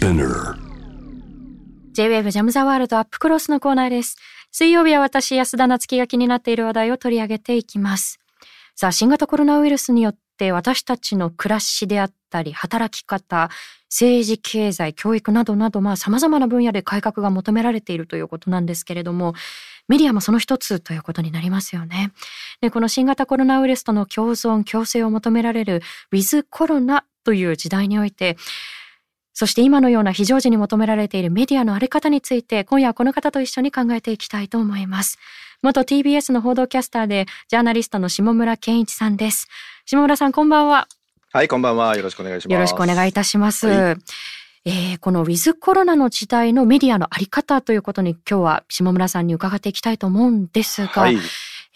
Spinner J-WAVE ジャムザワールドアップクロスのコーナーです。水曜日は私、安田夏樹が気になっている話題を取り上げていきます。さあ、新型コロナウイルスによって私たちの暮らしであったり、働き方、政治、経済、教育などなど、まあ様々な分野で改革が求められているということなんですけれども、メディアもその一つということになりますよね。で、この新型コロナウイルスとの共存、共生を求められるウィズコロナという時代において、そして今のような非常時に求められているメディアのあり方について、今夜はこの方と一緒に考えていきたいと思います。元 TBS の報道キャスターで、ジャーナリストの下村健一さんです。下村さん、こんばんは。はい、こんばんは。よろしくお願いします。よろしくお願いいたします。はえーこのウィズコロナの時代のメディアのあり方ということに今日は下村さんに伺っていきたいと思うんですが、はい。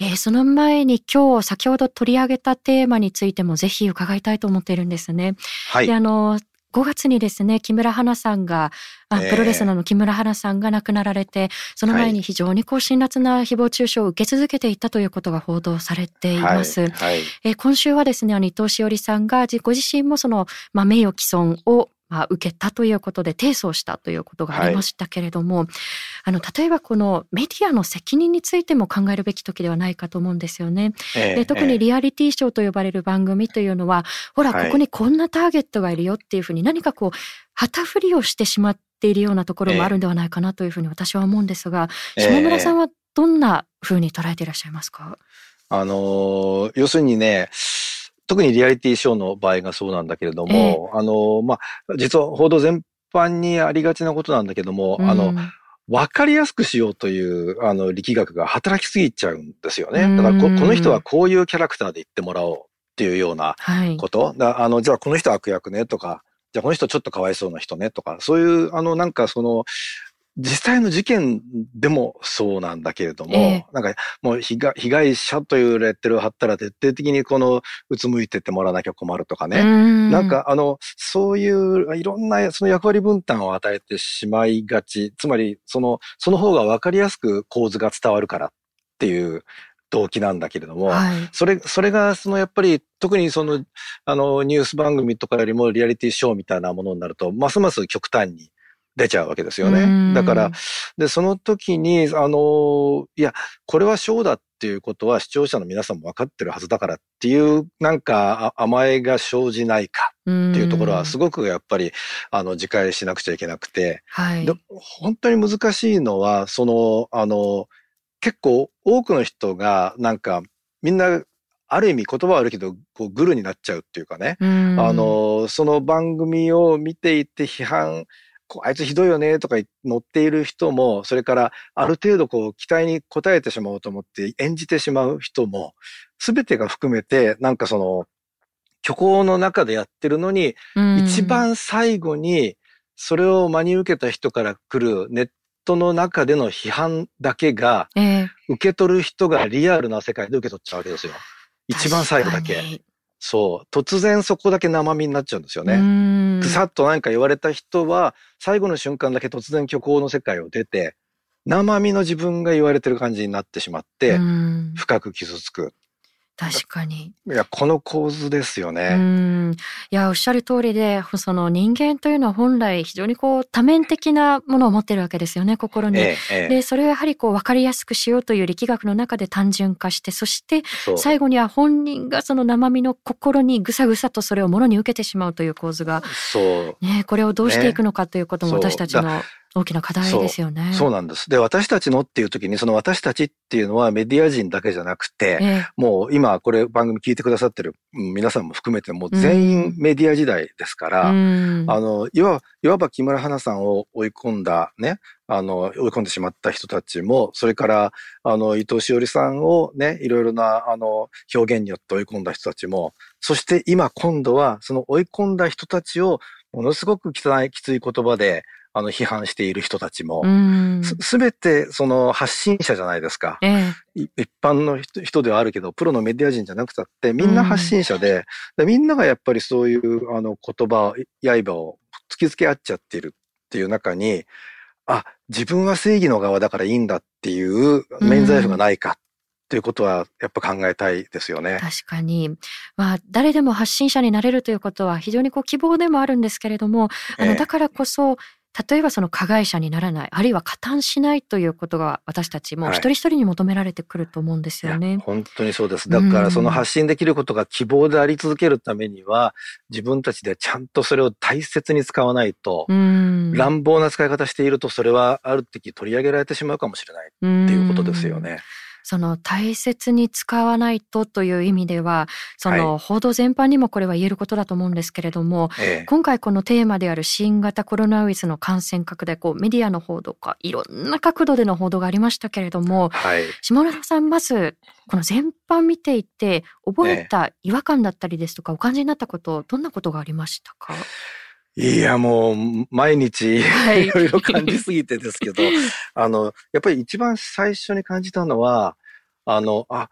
えーその前に今日先ほど取り上げたテーマについてもぜひ伺いたいと思っているんですね。はいで、。あの、5月にですね、木村花さんが、あええプロレスラーの木村花さんが亡くなられて、その前に非常にこう辛辣な誹謗中傷を受け続けていたということが報道されています。はい。はい。えー今週はですね、あの伊藤詩織さんが自ご自身もその、まあ、名誉毀損を、まあ、受けたということで提訴をしたということがありましたけれども、あの例えばこのメディアの責任についても考えるべき時ではないかと思うんですよね。ええで特にリアリティショーと呼ばれる番組というのは、ほらはい。ここにこんなターゲットがいるよっていうふうに何かこう旗振りをしてしまっているようなところもあるんではないかなというふうに私は思うんですが、ええ。下村さんはどんなふうに捉えていらっしゃいますか、あのー要するにね、特にリアリティショーの場合がそうなんだけれども、あのーまあ、実は報道全般にありがちなことなんだけども、あの、うんわかりやすくしようという、あの、力学が働きすぎちゃうんですよね。うんだからこ、この人はこういうキャラクターで言ってもらおうっていうようなはいこと。だあの、じゃあこの人悪役ねとか、じゃあこの人ちょっとかわいそうな人ねとか、そういう、あの、なんかその、実際の事件でもそうなんだけれども、ええなんかもう被害被害者というレッテルを貼ったら徹底的にこの、うつむいてってもらわなきゃ困るとかね。うんなんかあの、そういういろんなその役割分担を与えてしまいがち。つまり、その、その方がわかりやすく構図が伝わるからっていう動機なんだけれども、はいそれ、それが、その、やっぱり、特にその、あの、ニュース番組とかよりもリアリティショーみたいなものになると、ますます極端に出ちゃうわけですようん。ね。だから、で、その時に、あの、いや、これはショーだっていうことは視聴者の皆さんも分かってるはずだからっていう、なんか、あ甘えが生じないかっていうところは、すごごくやっぱり、あの、自戒しなくちゃいけなくて、はい。で本当に難しいのは、その、あの、結構多くの人が、なんか、みんな、ある意味言葉は悪いけど、こう、グルになっちゃうっていうかね。うん。あの、その番組を見ていて批判、あいつひどいよねとか言乗っている人も、それからある程度こう期待に応えてしまおうと思って演じてしまう人も、すべてが含めて、なんかその、虚構の中でやってるのに、うん一番最後に、それを真に受けた人から来るネットの中での批判だけが、ええ受け取る人がリアルな世界で受け取っちゃうわけですよ。一番最後だけ。そう。突然そこだけ生身になっちゃうんですようね。んぐさっと何か言われた人は、最後の瞬間だけ突然虚構の世界を出て、生身の自分が言われてる感じになってしまってう、ん深く傷つく。確かに。いや、この構図ですようね。んいやおっしゃる通りでその人間というのは本来非常にこう多面的なものを持ってるわけですよね心に。ええ、ええ。でそれをやはりこう分かりやすくしようという力学の中で単純化してそして最後には本人がその生身の心にぐさぐさとそれをものに受けてしまうという構図が、そう。ね、これをどうしていくのかということも私たちの大きな課題ですよね。そうなんです。で、私たちのっていう時に、その私たちっていうのはメディア人だけじゃなくて、ええもう今これ番組聞いてくださってるうん皆さんも含めてもう全員メディア時代ですから、うんあの、いわ、いわば木村花さんを追い込んだね、あの、追い込んでしまった人たちも、それから、あの、伊藤詩織さんをね、いろいろな、あの、表現によって追い込んだ人たちも、そして今今度は、その追い込んだ人たちを、ものすごく汚い、きつい言葉で、あの、批判している人たちも、うんすすべてその発信者じゃないですか。ええい一般の人人ではあるけど、プロのメディア人じゃなくたって、みんな発信者で、でみんながやっぱりそういうあの言葉、刃を突きつけ合っちゃっているっていう中に、あ、自分は正義の側だからいいんだっていう免罪符がないかっっていうことはやっぱ考えたいですよね。確かに。まあ、誰でも発信者になれるということは非常にこう希望でもあるんですけれども、あの、だからこそ、例えばその加害者にならない、あるいは加担しないということが私たちも一人一人に求められてくると思うんですよね。はい、本当にそうです。だからその発信できることが希望であり続けるためには、自分たちでちゃんとそれを大切に使わないと、乱暴な使い方しているとそれはある時取り上げられてしまうかもしれないっていうことですよね。その大切に使わないとという意味では、その報道全般にもこれは言えることだと思うんですけれども、はい、今回このテーマである新型コロナウイルスの感染拡大、こうメディアの報道か、いろんな角度での報道がありましたけれども、はい、下村さん、まず、この全般見ていて、覚え。た違和感だったりですとか、お感じになったこと、どんなことがありましたか？いや、もう、毎日、いろいろ感じすぎてですけど、あの、やっぱり一番最初に感じたのは、あの、あ、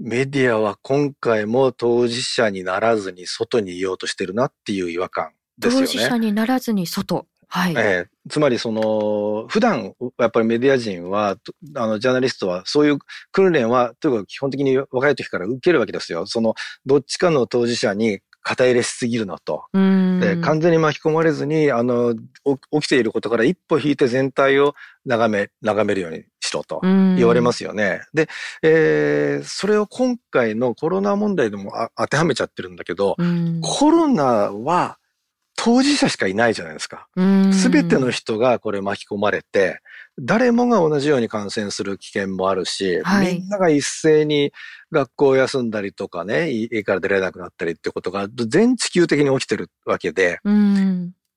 メディアは今回も当事者にならずに外にいようとしてるなっていう違和感ですよね。当事者にならずに外。はい。えー、つまりその、普段、やっぱりメディア人は、あの、ジャーナリストは、そういう訓練は、というか基本的に若い時から受けるわけですよ。その、どっちかの当事者に肩入れしすぎるのと。で完全に巻き込まれずに、あの、起きていることから一歩引いて全体を眺め、眺めるようにしろと言われますよね。で、えー、それを今回のコロナ問題でも当てはめちゃってるんだけど、コロナは当事者しかいないじゃないですか。すべての人がこれ巻き込まれて、誰もが同じように感染する危険もあるし、はい、みんなが一斉に学校を休んだりとかね、家から出られなくなったりってことが全地球的に起きてるわけで、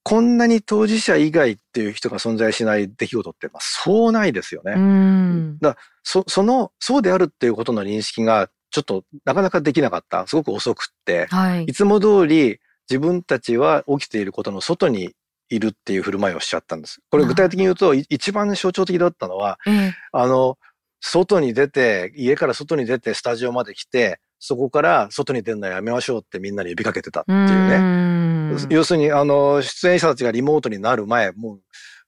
こんなに当事者以外っていう人が存在しない出来事って、まあ、そうないですよね。だそその、そうであるっていうことの認識が、ちょっとなかなかできなかった。すごく遅くって、はい、いつも通り自分たちは起きていることの外にいるっていう振る舞いをしちゃったんです。これ具体的に言うと、一番象徴的だったのは、あの、外に出て、家から外に出てスタジオまで来て、そこから外に出るのやめましょうってみんなに呼びかけてたっていうね。う要するに、あの、出演者たちがリモートになる前、もう、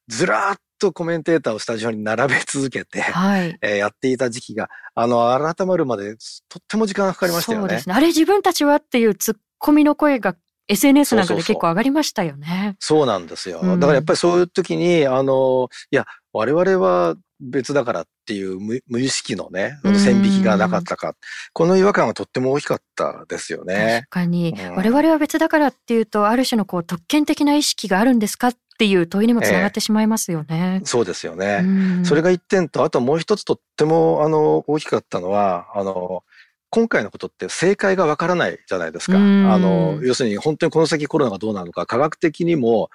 ずらーっとコメンテーターをスタジオに並べ続けて、はい、えー、やっていた時期が、あの、改まるまでとっても時間がかかりましたよね。そうですね。あれ自分たちはっていうツッコミの声が SNS なんかで結構上がりましたよね。そうなんですよ。だからやっぱりそういう時に、あの、いや、我々は別だからっていう無意識のね、線引きがなかったか。この違和感はとっても大きかったですよね。確かに。うん、我々は別だからっていうと、ある種のこう特権的な意識があるんですかっていう問いにもつながってしまいますよね。えー、そうですよね。それが一点と、あともう一つとっても、あの、大きかったのは、あの、今回のことって正解がわからないじゃないですか。あの、要するに本当にこの先コロナがどうなるのか、科学的にも、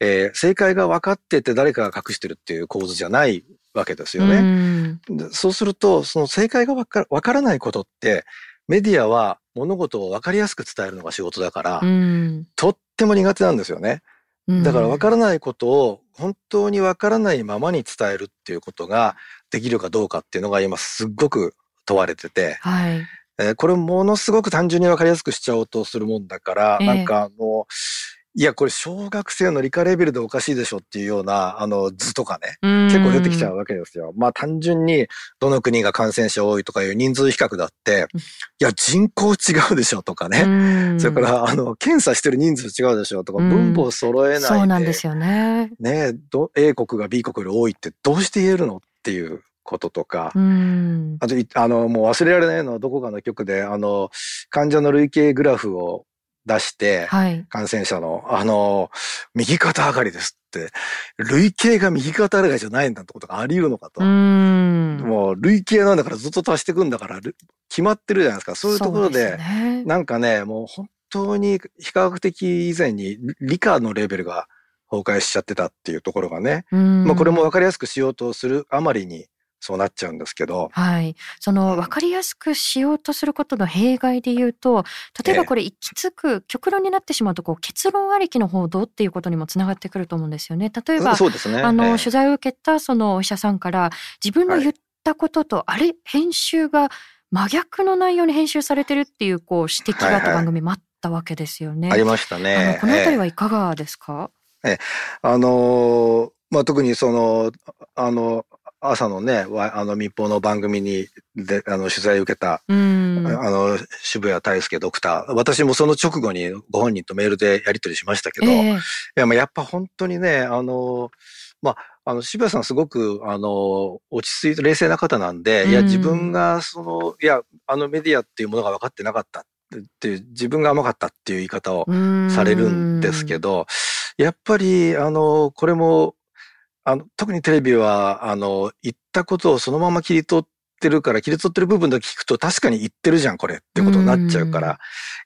えー、正解が分かってて誰かが隠してるっていう構図じゃないわけですよね。そうすると、その正解がわかわからないことって、メディアは物事を分かりやすく伝えるのが仕事だから、とっても苦手なんですよね。だから分からないことを本当に分からないままに伝えるっていうことができるかどうかっていうのが今すっごく問われてて、はい、えー、これものすごく単純にわかりやすくしちゃおうとするもんだから、えー、なんかあの、いや、これ小学生の理科レベルでおかしいでしょっていうような、あの、図とかね、結構出てきちゃうわけですよ。まあ単純に、どの国が感染者多いとかいう人数比較だって、いや、人口違うでしょとかね。それから、あの、検査してる人数違うでしょとか、分母を揃えないで。そうなんですよね。ね A 国が B 国より多いってどうして言えるのっていうこととか、あと、あの、もう忘れられないのはどこかの局で、あの、患者の累計グラフを出して、はい、感染者の、あの、右肩上がりですって、累計が右肩上がりじゃないんだってことがあり得るのかと。もう、累計なんだからずっと足していくんだから、決まってるじゃないですか。そういうところで、でね、なんかね、もう本当に非科学的以前に理科のレベルが崩壊しちゃってたっていうところがね、まあこれも分かりやすくしようとするあまりに、そうなっちゃうんですけど。はい。その分かりやすくしようとすることの弊害で言うと、例えばこれ行き着く、極論になってしまうと、こう結論ありきの報道っていうことにもつながってくると思うんですよね。例えば、そうですね、あの、取材を受けたそのお医者さんから自分の言ったことと、はい、あれ、編集が真逆の内容に編集されてるっていうこう指摘があった番組もあったわけですよね。はいはい、ありましたね。このあたりはいかがですか、ええ、あのー、まあ、特にその、あの、朝のね、あの民放の番組にであの取材を受けた、うん、あの渋谷大輔ドクター、私もその直後にご本人とメールでやり取りしましたけど、えー、いやまあやっぱ本当にね、あの、まあ、あの、渋谷さんすごく、あの、落ち着いて冷静な方なんで、うん、いや、自分が、その、いや、あのメディアっていうものが分かってなかったっていう、自分が甘かったっていう言い方をされるんですけど、やっぱり、あの、これも、あの、特にテレビは、あの、言ったことをそのまま切り取ってるから、切り取ってる部分だけ聞くと確かに言ってるじゃん、これってことになっちゃうから、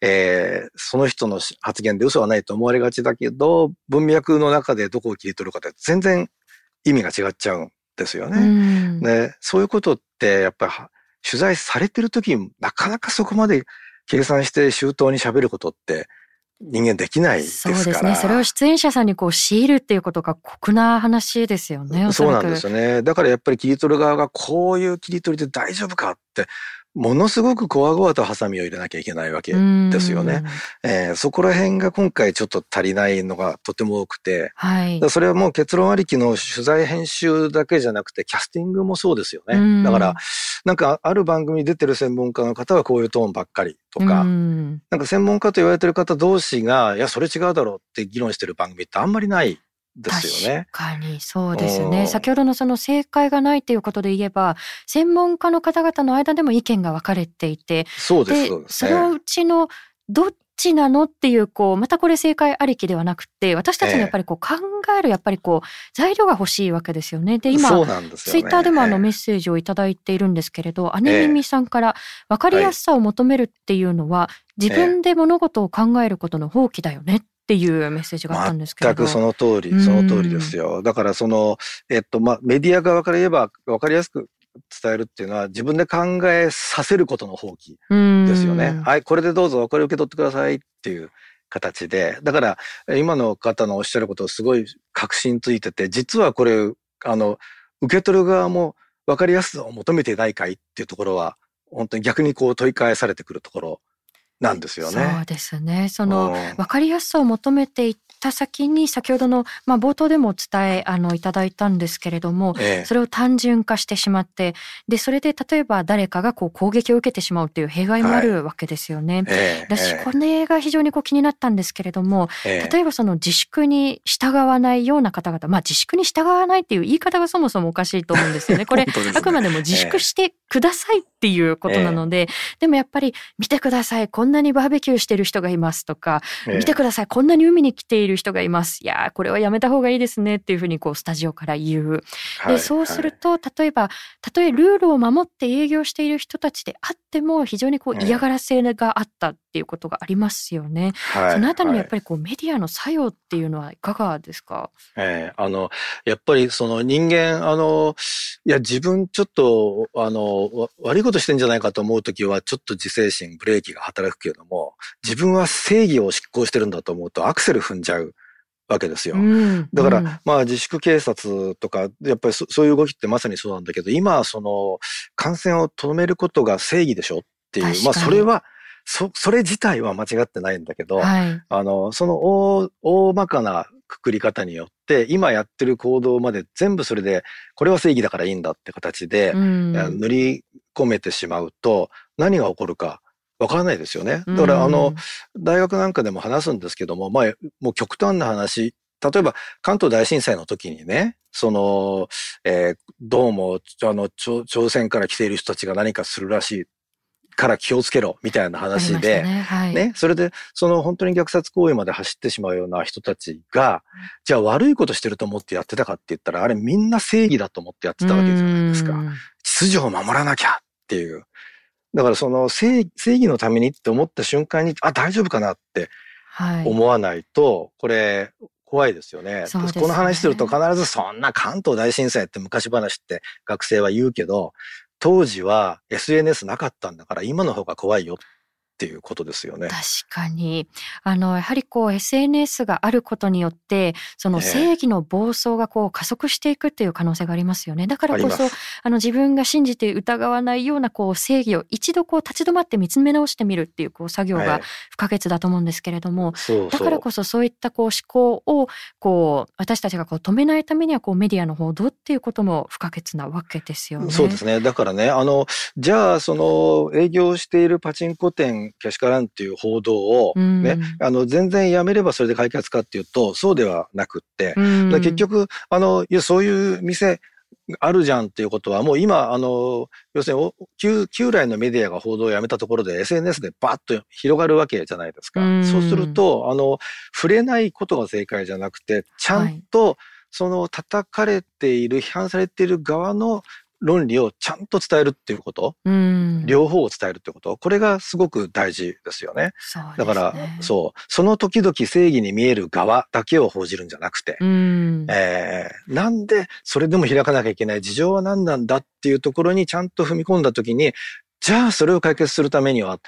えー、その人の発言で嘘はないと思われがちだけど、文脈の中でどこを切り取るかって全然意味が違っちゃうんですよね。で、そういうことってやっぱり取材されてる時なかなかそこまで計算して周到に喋ることって人間できないですから。そうですね。それを出演者さんにこう強いるっていうことが酷な話ですよね。そうなんですよね。だからやっぱり切り取る側がこういう切り取りで大丈夫かってものすごくこわごわとハサミを入れなきゃいけないわけですよね。えー、そこら辺が今回ちょっと足りないのがとても多くて、はい、それはもう結論ありきの取材編集だけじゃなくてキャスティングもそうですよね。だからなんかある番組に出てる専門家の方はこういうトーンばっかりとか、なんか専門家と言われてる方同士がいやそれ違うだろうって議論してる番組ってあんまりないですよね。確かにそうですね。先ほどのその正解がないということで言えば、専門家の方々の間でも意見が分かれていて、そうですです、ね、そのうちのどっちなのっていうこうまたこれ正解ありきではなくて私たちのやっぱりこう考えるやっぱりこう材料が欲しいわけですよね。で今ツイッターでもあのメッセージを頂いているんですけれど、姉耳さんから分かりやすさを求めるっていうのは、自分で物事を考えることの放棄だよねっていうメッセージがあったんですけど。全くその通り、その通りですよ。だからその、えっと、まあ、メディア側から言えば分かりやすく伝えるっていうのは自分で考えさせることの放棄ですよね。はい、これでどうぞ、これ受け取ってくださいっていう形で。だから、今の方のおっしゃることをすごい確信ついてて、実はこれ、あの、受け取る側も分かりやすさを求めてないかいっていうところは、本当に逆にこう問い返されてくるところなんですよね。そうですね。その分かりやすさを求めていった先に先ほどのまあ冒頭でもお伝えあのいただいたんですけれども、ええ、それを単純化してしまってでそれで例えば誰かがこう攻撃を受けてしまうという弊害もあるわけですよね。はいえ、私これが非常にこう気になったんですけれども、例えばその自粛に従わないような方々まあ自粛に従わないっていう言い方がそもそもおかしいと思うんですよね。これね、あくまでも自粛してくださいっていうことなので、でもやっぱり見てください。こんなにバーベキューしてる人がいますとか、見てください。こんなに海に来ている人がいます。いやこれはやめた方がいいですねっていうふうにこうスタジオから言う。でそうすると例えばたとえルールを守って営業している人たちであっても非常にこう嫌がらせがあったっていうことがありますよね。はい、そのあたりのやっぱりこうメディアの作用っていうのはいかがですか、えー、あのやっぱりその人間あのいや自分ちょっとあの悪いことしてんじゃないかと思う時はちょっと自制心ブレーキが働くけれども自分は正義を執行してるんだと思うとアクセル踏んじゃう。わけですよ。だから、うん、まあ自粛警察とか、やっぱりそういう動きってまさにそうなんだけど、今その感染を止めることが正義でしょっていう、まあそれは、そ、それ自体は間違ってないんだけど、はい、あの、その大、大まかなくくり方によって、今やってる行動まで全部それで、これは正義だからいいんだって形で、塗り込めてしまうと、何が起こるかわからないですよね。だから、あの、大学なんかでも話すんですけども、まあ、もう極端な話、例えば関東大震災の時にね、その、えー、どうも、あの、朝鮮から来ている人たちが何かするらしいから気をつけろ、みたいな話で、ね。はい、ね、それで、その本当に虐殺行為まで走ってしまうような人たちが、じゃあ悪いことしてると思ってやってたかって言ったら、あれみんな正義だと思ってやってたわけじゃないですか。秩序を守らなきゃっていう。だからその正義のためにって思った瞬間に、あ、大丈夫かなって思わないと、はい、これ、怖いですよね。ね。この話すると必ずそんな関東大震災って昔話って学生は言うけど、当時は SNS なかったんだから今の方が怖いよっっていうことですよね。確かに。あの、やはりこう SNS があることによって、その正義の暴走がこう加速していくっていう可能性がありますよね。だからこそ、あの自分が信じて疑わないようなこう正義を一度こう立ち止まって見つめ直してみるっていうこう作業が不可欠だと思うんですけれども、だからこそそういったこう思考をこう私たちがこう止めないためにはこうメディアの報道っていうことも不可欠なわけですよね。そうですね。だからね、あの、じゃあその営業しているパチンコ店けしからんっていう報道をね、あの全然やめればそれで解決かっていうとそうではなくって、結局あのいやそういう店あるじゃんっていうことは、もう今、あの、要するに旧、旧来のメディアが報道をやめたところで SNS でバッと広がるわけじゃないですか。そうすると、あの、触れないことが正解じゃなくて、ちゃんと、その叩かれている、批判されている側の論理をちゃんと伝えるっていうこと、うん、両方を伝えるってこと、これがすごく大事ですよね。ね。だから、そう、その時々正義に見える側だけを報じるんじゃなくて、うん、えー、なんでそれでも開かなきゃいけない事情は何なんだっていうところにちゃんと踏み込んだ時に、じゃあそれを解決するためには、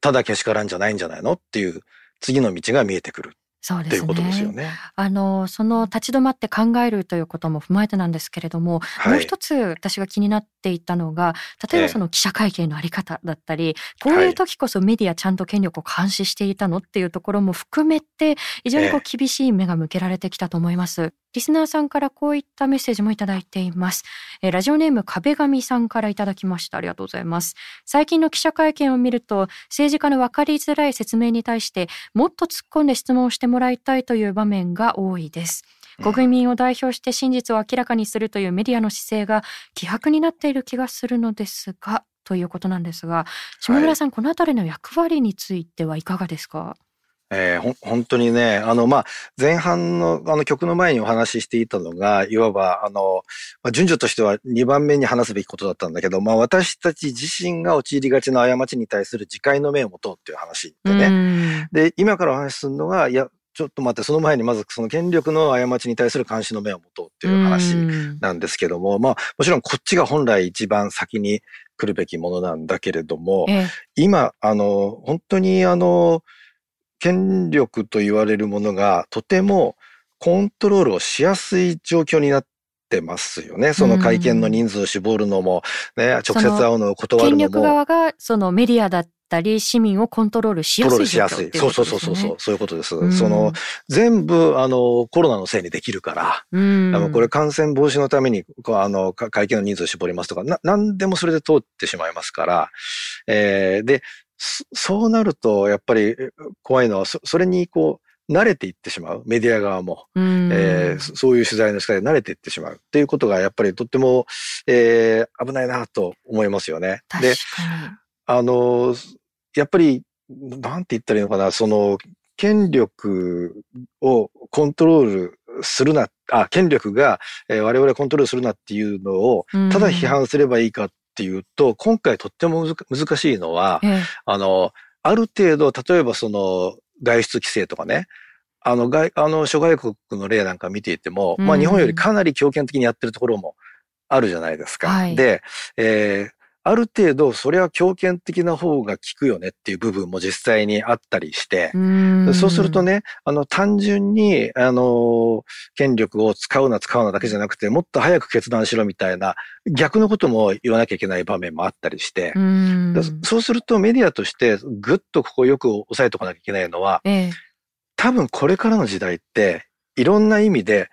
ただけしからんじゃないんじゃないの？っていう次の道が見えてくる。そうですね。あの、その立ち止まって考えるということも踏まえてなんですけれども、はい、もう一つ私が気になっていたのが、例えばその記者会見のあり方だったり、こういう時こそメディアちゃんと権力を監視していたのっていうところも含めて、非常にこう厳しい目が向けられてきたと思います。リスナーさんからこういったメッセージもいただいています。えラジオネーム壁紙さんからいただきました。ありがとうございます。最近の記者会見を見ると、政治家の分かりづらい説明に対して、もっと突っ込んで質問をしてもらいたいという場面が多いです。国民を代表して真実を明らかにするというメディアの姿勢が希薄になっている気がするのですが、ということなんですが、下村さん、はい、このあたりの役割についてはいかがですか？えー、ほ本当にね、あの、まあ、前半のあの曲の前にお話ししていたのが、いわば、あの、まあ、順序としては2番目に話すべきことだったんだけど、まあ、私たち自身が陥りがちな過ちに対する自戒の目を持とうっていう話でね。で、今からお話しするのが、いや、ちょっと待って、その前にまずその権力の過ちに対する監視の目を持とうっていう話なんですけども、まあ、もちろんこっちが本来一番先に来るべきものなんだけれども、今、あの、本当にあの、権力と言われるものがとてもコントロールをしやすい状況になってますよね。その会見の人数を絞るのも、ね、直接会うのを断るのも。権力側がそのメディアだったり市民をコントロールしやすい状況、ね、そうそうそうそうそう、そういうことです。うん、その、全部、あの、コロナのせいにできるから、うん、これ感染防止のために、あの、会見の人数を絞りますとか、な、なんでもそれで通ってしまいますから、えー、で、そうなると、やっぱり怖いのは、そそれにこう、慣れていってしまう。メディア側も。えー、そういう取材の仕方で慣れていってしまう。っていうことが、やっぱりとっても、えー、危ないなと思いますよね。で、あの、やっぱり、なんて言ったらいいのかな、その、権力をコントロールするな、あ、権力が、えー、我々コントロールするなっていうのを、ただ批判すればいいかっっていうと、今回とっても難しいのは、ええ、あの、ある程度、例えばその外出規制とかね、あの外、あの諸外国の例なんか見ていても、うん、まあ日本よりかなり強権的にやってるところもあるじゃないですか。はい、で、えー、ある程度、それは強権的な方が効くよねっていう部分も実際にあったりして、うそうするとね、あの、単純に、あの、権力を使うな使うなだけじゃなくて、もっと早く決断しろみたいな、逆のことも言わなきゃいけない場面もあったりして、うそうするとメディアとしてぐっとここをよく押さえておかなきゃいけないのは、ええ、多分これからの時代って、いろんな意味で、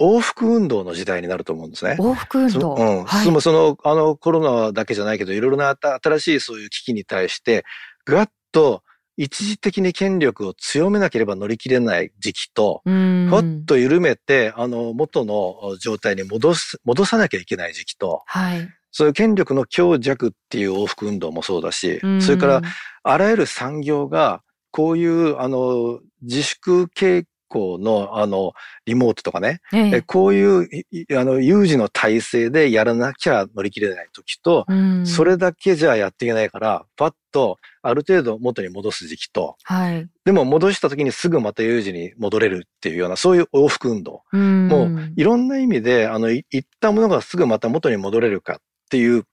往復運動の時代になると思うんですね。往復運動うん。はい、その、あの、コロナだけじゃないけど、いろいろな新しいそういう危機に対して、ガッと一時的に権力を強めなければ乗り切れない時期と、ふわっと緩めて、あの、元の状態に戻す、戻さなきゃいけない時期と、はい。そういう権力の強弱っていう往復運動もそうだし、それから、あらゆる産業が、こういう、あの、自粛傾構の、あの、リモートとかね、ええ、こういう、あの、有事の体制でやらなきゃ乗り切れない時と、うん、それだけじゃやっていけないから、パッと、ある程度元に戻す時期と、はい、でも戻した時にすぐまた有事に戻れるっていうような、そういう往復運動。うん、もう、いろんな意味で、あの、いったものがすぐまた元に戻れるかっていう、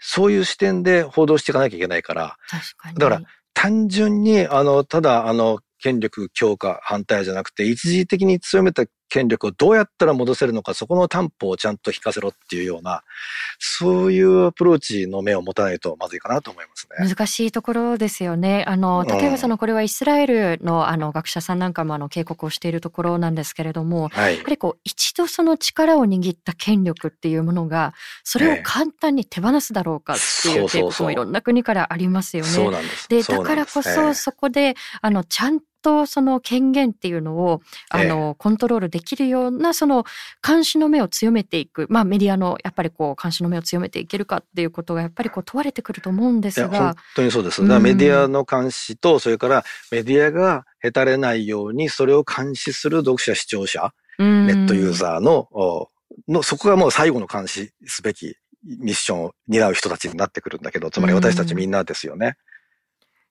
そういう視点で報道していかなきゃいけないから、だから、単純に、あの、ただ、あの、権力強化反対じゃなくて、一時的に強めた権力をどうやったら戻せるのか、そこの担保をちゃんと引かせろっていうような、そういうアプローチの目を持たないとまずいかなと思いますね。難しいところですよね。あの、例えばその、これはイスラエルのあの学者さんなんかもあの警告をしているところなんですけれども、はい、やはりこう、一度その力を握った権力っていうものが、それを簡単に手放すだろうかっていう警告もいろんな国からありますよね。そうなんです。で、だからこそそこで、あの、ちゃんとその権限っていうのを、あの、コントロールできるような、その監視の目を強めていく、まあメディアのやっぱりこう監視の目を強めていけるかっていうことがやっぱりこう問われてくると思うんですが。本当にそうです。だからメディアの監視と、それからメディアがへたれないように、それを監視する読者、視聴者、ネットユーザーの、の、そこがもう最後の監視すべきミッションを担う人たちになってくるんだけど、つまり私たちみんなですよね。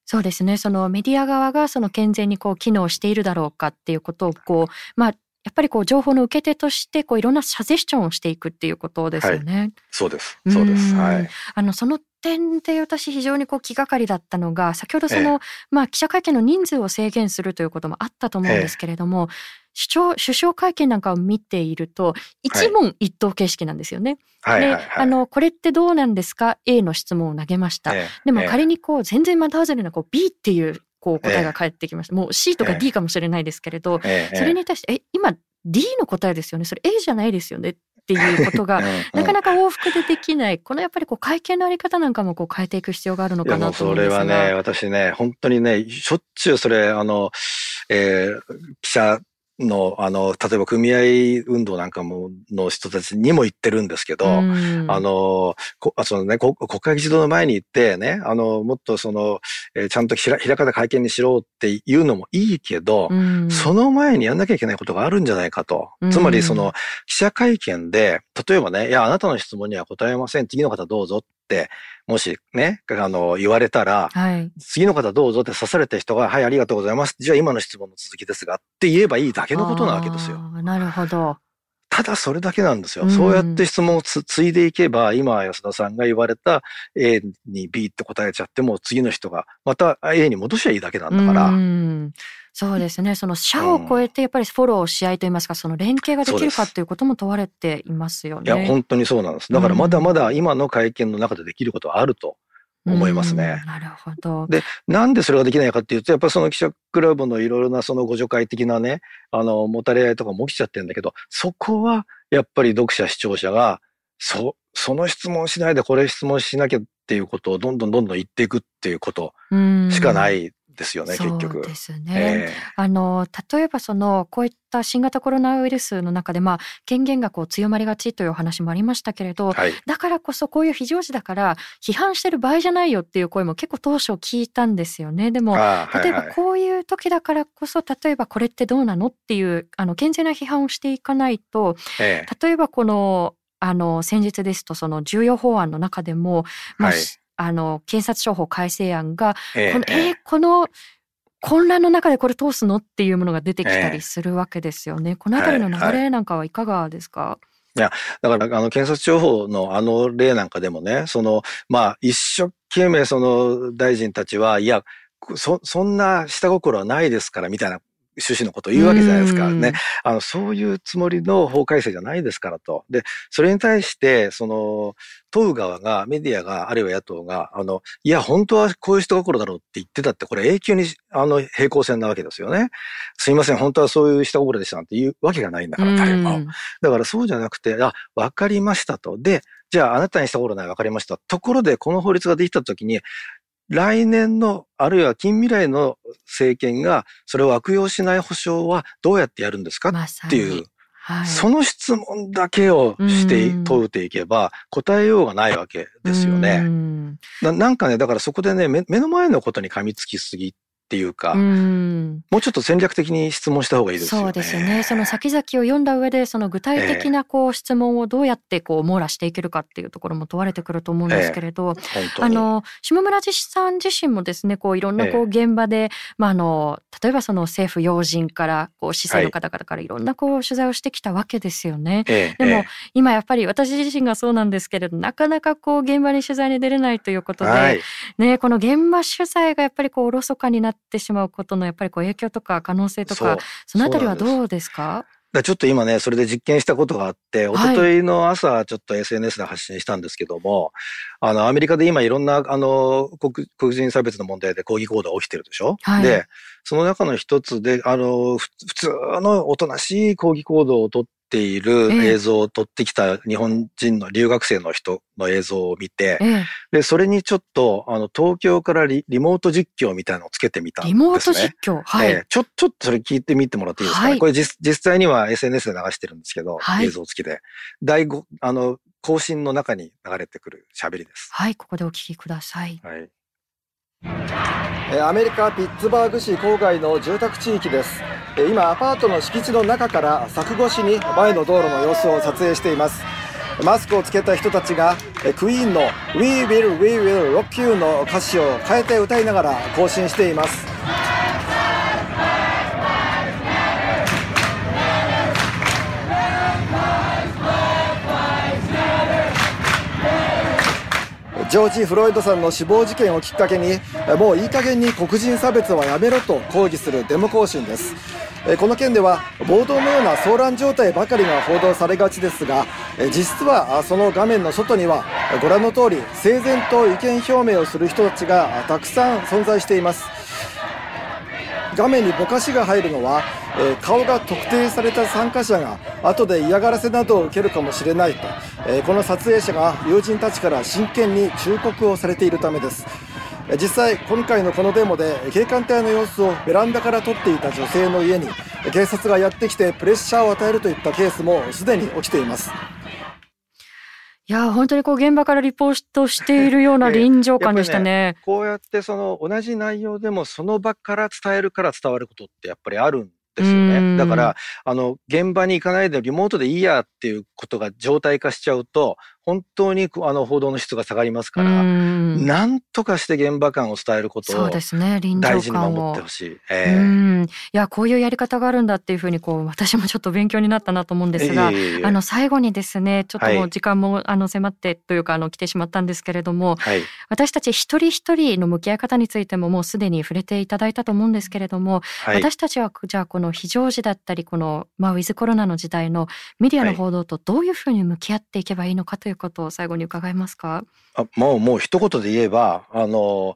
そうですね。そのメディア側がその健全にこう機能しているだろうかっていうことをこう、まあ、やっぱりこう情報の受け手としてこういろんなサジェスチョンをしていくっていうことですよね。はい、そうです。そうです。はい。あのその点で私非常にこう気がかりだったのが先ほどその、ええ、まあ記者会見の人数を制限するということもあったと思うんですけれども、え首相会見なんかを見ていると一問一答形式なんですよね。はい、で、あのこれってどうなんですか？A の質問を投げました。でも仮にこう全然的外れなこう B っていうこう答えが返ってきました。もう C とか D かもしれないですけれど、それに対してえ今 D の答えですよね？それ A じゃないですよね？っていうことが、なかなか往復でできない。このやっぱりこう会見のあり方なんかもこう変えていく必要があるのかなと思うんですが。それはね、私ね、本当にね、しょっちゅうそれ、あの、えー、記者の、あの、例えば組合運動なんかも、の人たちにも言ってるんですけど、あの、こそのね、国会議事堂の前に行ってね、あの、もっとその、えー、ちゃんと開かた会見にしろっていうのもいいけど、その前にやんなきゃいけないことがあるんじゃないかと。つまりその、記者会見で、例えばね、いや、あなたの質問には答えません。次の方どうぞってもしね、あの、言われたら、はい、次の方どうぞって刺された人が、はい、ありがとうございます。じゃあ今の質問の続きですがって言えばいいだけのことなわけですよ。なるほど。ただそれだけなんですよ。うん、そうやって質問をつついでいけば、今安田さんが言われた A に B って答えちゃっても、次の人がまた A に戻しゃいいだけなんだから。うんそうですね。その社を超えてやっぱりフォローし合いといいますか、その連携ができるかということも問われていますよね。いや、本当にそうなんです。だからまだまだ今の会見の中でできることはあると思いますね。なるほど。で、なんでそれができないかっていうと、やっぱりその記者クラブのいろいろなそのご助会的なね、あの、もたれ合いとかも起きちゃってるんだけど、そこはやっぱり読者視聴者が、そ、その質問しないでこれ質問しなきゃっていうことをどんどんどんどん言っていくっていうことしかないですよね、結局。そうですね。えー、あの、例えばその、こういった新型コロナウイルスの中で、まあ、権限がこう強まりがちというお話もありましたけれど、はい、だからこそこういう非常時だから、批判してる場合じゃないよっていう声も結構当初聞いたんですよね。でも、例えばこういう時だからこそ、例えばこれってどうなのっていう、あの、健全な批判をしていかないと、えー、例えばこの、あの、先日ですと、その重要法案の中でも、まあ、はいあの、検察庁法改正案が、えー、この、えー、この、混乱の中でこれ通すのっていうものが出てきたりするわけですよね。えー、このあたりの流れなんかはいかがですか、はいはいいや、だから、あの、検察庁法のあの例なんかでもね、その、まあ、一生懸命その大臣たちは、いや、そ、そんな下心はないですから、みたいな趣旨のことを言うわけじゃないですかね。あの、そういうつもりの法改正じゃないですからと。で、それに対して、その、問う側が、メディアが、あるいは野党が、あの、いや、本当はこういう人心だろうって言ってたって、これ永久に、あの、平行線なわけですよね。すいません、本当はそういう下心でしたなんて言うわけがないんだから、誰も。だからそうじゃなくて、あ、わかりましたと。で、じゃああなたにした心ないわかりました。ところで、この法律ができたときに、来年の、あるいは近未来の政権がそれを悪用しない保障はどうやってやるんですか？っていう、はい、その質問だけをして問うていけば答えようがないわけですよね。ななんかね、だからそこでね目、目の前のことに噛みつきすぎっていうか、うんもうちょっと戦略的に質問した方がいいですよね。そうですよね。その先々を読んだ上で、その具体的なこう質問をどうやってこう網羅していけるかっていうところも問われてくると思うんですけれど、本当に。あの下村さん自身もですねこういろんなこう現場で、まあ、あの例えばその政府要人からこう市政の方々からいろんなこう取材をしてきたわけですよね。ええでも、ええ今やっぱり私自身がそうなんですけれどなかなかこう現場に取材に出れないということで、はい、ね、この現場取材がやっぱりこうおろそかになってしまうことのやっぱりこう影響とか可能性とかそのあたりはどうです。か？だからちょっと今ね、それで実験したことがあって、一はい。昨日の朝、ちょっと SNS で発信したんですけども、あの、アメリカで今いろんな、あの、黒黒人差別の問題で抗議行動が起きてるでしょ、はい。で、その中の一つで、あの、ふ普通のおとなしい抗議行動をとっているええ映像を撮ってきた日本人の留学生の人の映像を見て、ええ、で、それにちょっと、あの、東京からリリモート実況みたいなのをつけてみたんですね。リモート実況はい、ええちょ、ちょっとそれ聞いてみてもらっていいですか？ね。はいこれ実実際には SNS で流してるんですけど、はい映像付きで。第5、あの、更新の中に流れてくる喋りです。はい、ここでお聞きください。はい。アメリカ・ピッツバーグ市郊外の住宅地域です。今アパートの敷地の中から柵越しに前の道路の様子を撮影しています。マスクをつけた人たちがクイーンの「We Will We Will Rock You」の歌詞を変えて歌いながら行進しています。ジョージ・フロイドさんの死亡事件をきっかけにもういい加減に黒人差別はやめろと抗議するデモ行進です。えこの件では暴動のような騒乱状態ばかりが報道されがちですがえ実はその画面の外にはご覧の通り整然と意見表明をする人たちがたくさん存在しています。画面にぼかしが入るのは、えー顔が特定された参加者が後で嫌がらせなどを受けるかもしれないと、えーこの撮影者が友人たちから真剣に忠告をされているためです。実際今回のこのデモで警官隊の様子をベランダから撮っていた女性の家に警察がやってきてプレッシャーを与えるといったケースもすでに起きています。いやー本当にこう現場からリポートしているような臨場感でした ね。こうやってその同じ内容でもその場から伝えるから伝わることってやっぱりあるんですようんね。だから、あの、現場に行かないでリモートでいいやっていうことが常態化しちゃうと、本当にあの報道の質が下がりますかうら、ん。なんとかして現場感を伝えることをそうですね。臨場大事に守ってほしい。うえ。えん。いやこういうやり方があるんだっていうふうにこう私もちょっと勉強になったなと思うんですが、いえいえいえ。あの最後にですねちょっともはい。う時間もあの迫ってというかあの来てしまったんですけれどもはい。私たち一人一人の向き合い方についてももうすでに触れていただいたと思うんですけれども、はい。私たちはじゃあこの非常時だったりこの、まあ、ウィズコロナの時代のメディアの報道とどういうふうに向き合っていけばいいのかということを最後に伺えますか？あもう、もう一言で言えば、あの、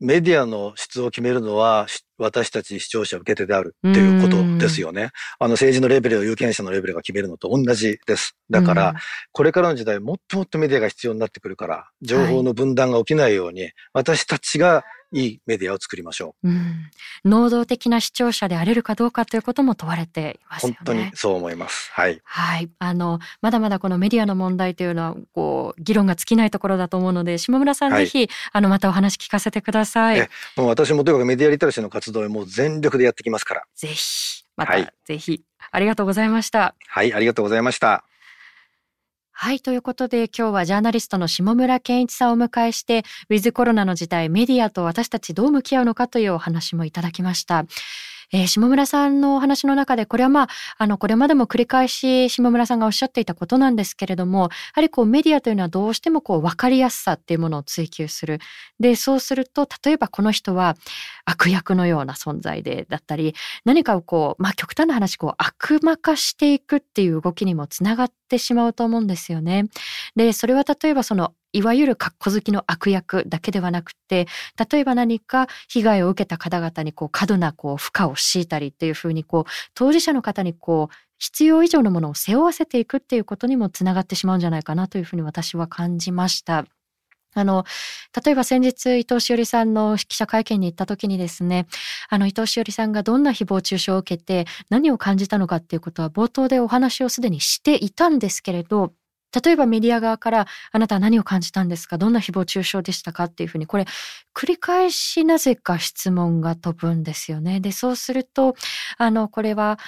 メディアの質を決めるのは、し私たち視聴者受け手であるっていうことですよね。あの政治のレベルを有権者のレベルが決めるのと同じです。だから、うんこれからの時代もっともっとメディアが必要になってくるから、情報の分断が起きないように、私たちがいいメディアを作りましょうん、能動的な視聴者であれるかどうかということも問われていまう。すよね。本当にそう思います。はい。はい、あのまだまだこのメディアの問題というのはこう議論が尽きないところだと思うので下村さん、はいぜひあのまたお話聞かせてくださいえ。もう私もとにかくメディアリテラシーの活動をもう全力でやってきますから。ぜひまはいたぜひありがとうございました。はい、ありがとうございました。はいということで今日はジャーナリストの下村健一さんをお迎えしてウィズコロナの時代メディアと私たちどう向き合うのかというお話もいただきました。えー下村さんのお話の中でこれはまああのこれまでも繰り返し下村さんがおっしゃっていたことなんですけれどもやはりこうメディアというのはどうしてもこう分かりやすさっていうものを追求するでそうすると例えばこの人は悪役のような存在でだったり何かをこうまあ極端な話こう悪魔化していくっていう動きにもつながってしまうと思うんですよね。でそれは例えばそのいわゆる格好好きの悪役だけではなくて例えば何か被害を受けた方々にこう過度なこう負荷を強いたりっていうふうにこう当事者の方にこう必要以上のものを背負わせていくっていうことにもつながってしまうんじゃないかなというふうに私は感じました。あの例えば先日伊藤詩織さんの記者会見に行った時にですねあの伊藤詩織さんがどんな誹謗中傷を受けて何を感じたのかっていうことは冒頭でお話をすでにしていたんですけれど例えばメディア側からあなたは何を感じたんですか？どんな誹謗中傷でしたか？っていうふうにこれ繰り返しなぜか質問が飛ぶんですよね。でそうするとあのこれは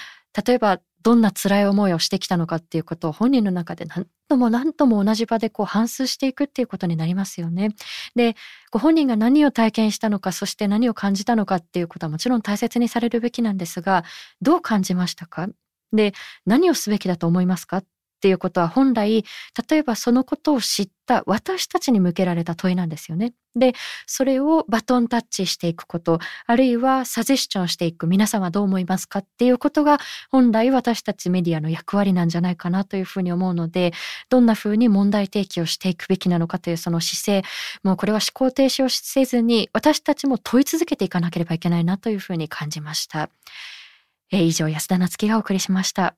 例えばどんな辛い思いをしてきたのかっていうことを本人の中で何度も何度も同じ場でこう反芻していくっていうことになりますよね。で、ご本人が何を体験したのか、そして何を感じたのかっていうことはもちろん大切にされるべきなんですが、どう感じましたか？で、何をすべきだと思いますか？っっていうことは本来、例えばそのことを知った私たちに向けられた問いなんですよね。で、それをバトンタッチしていくこと、あるいはサジェスチョンしていく、皆さんはどう思いますかっていうことが本来私たちメディアの役割なんじゃないかなというふうに思うので、どんなふうに問題提起をしていくべきなのかというその姿勢、もうこれは思考停止をせずに私たちも問い続けていかなければいけないなというふうに感じました。え以上、安田なつきがお送りしました。